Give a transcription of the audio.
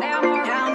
Down.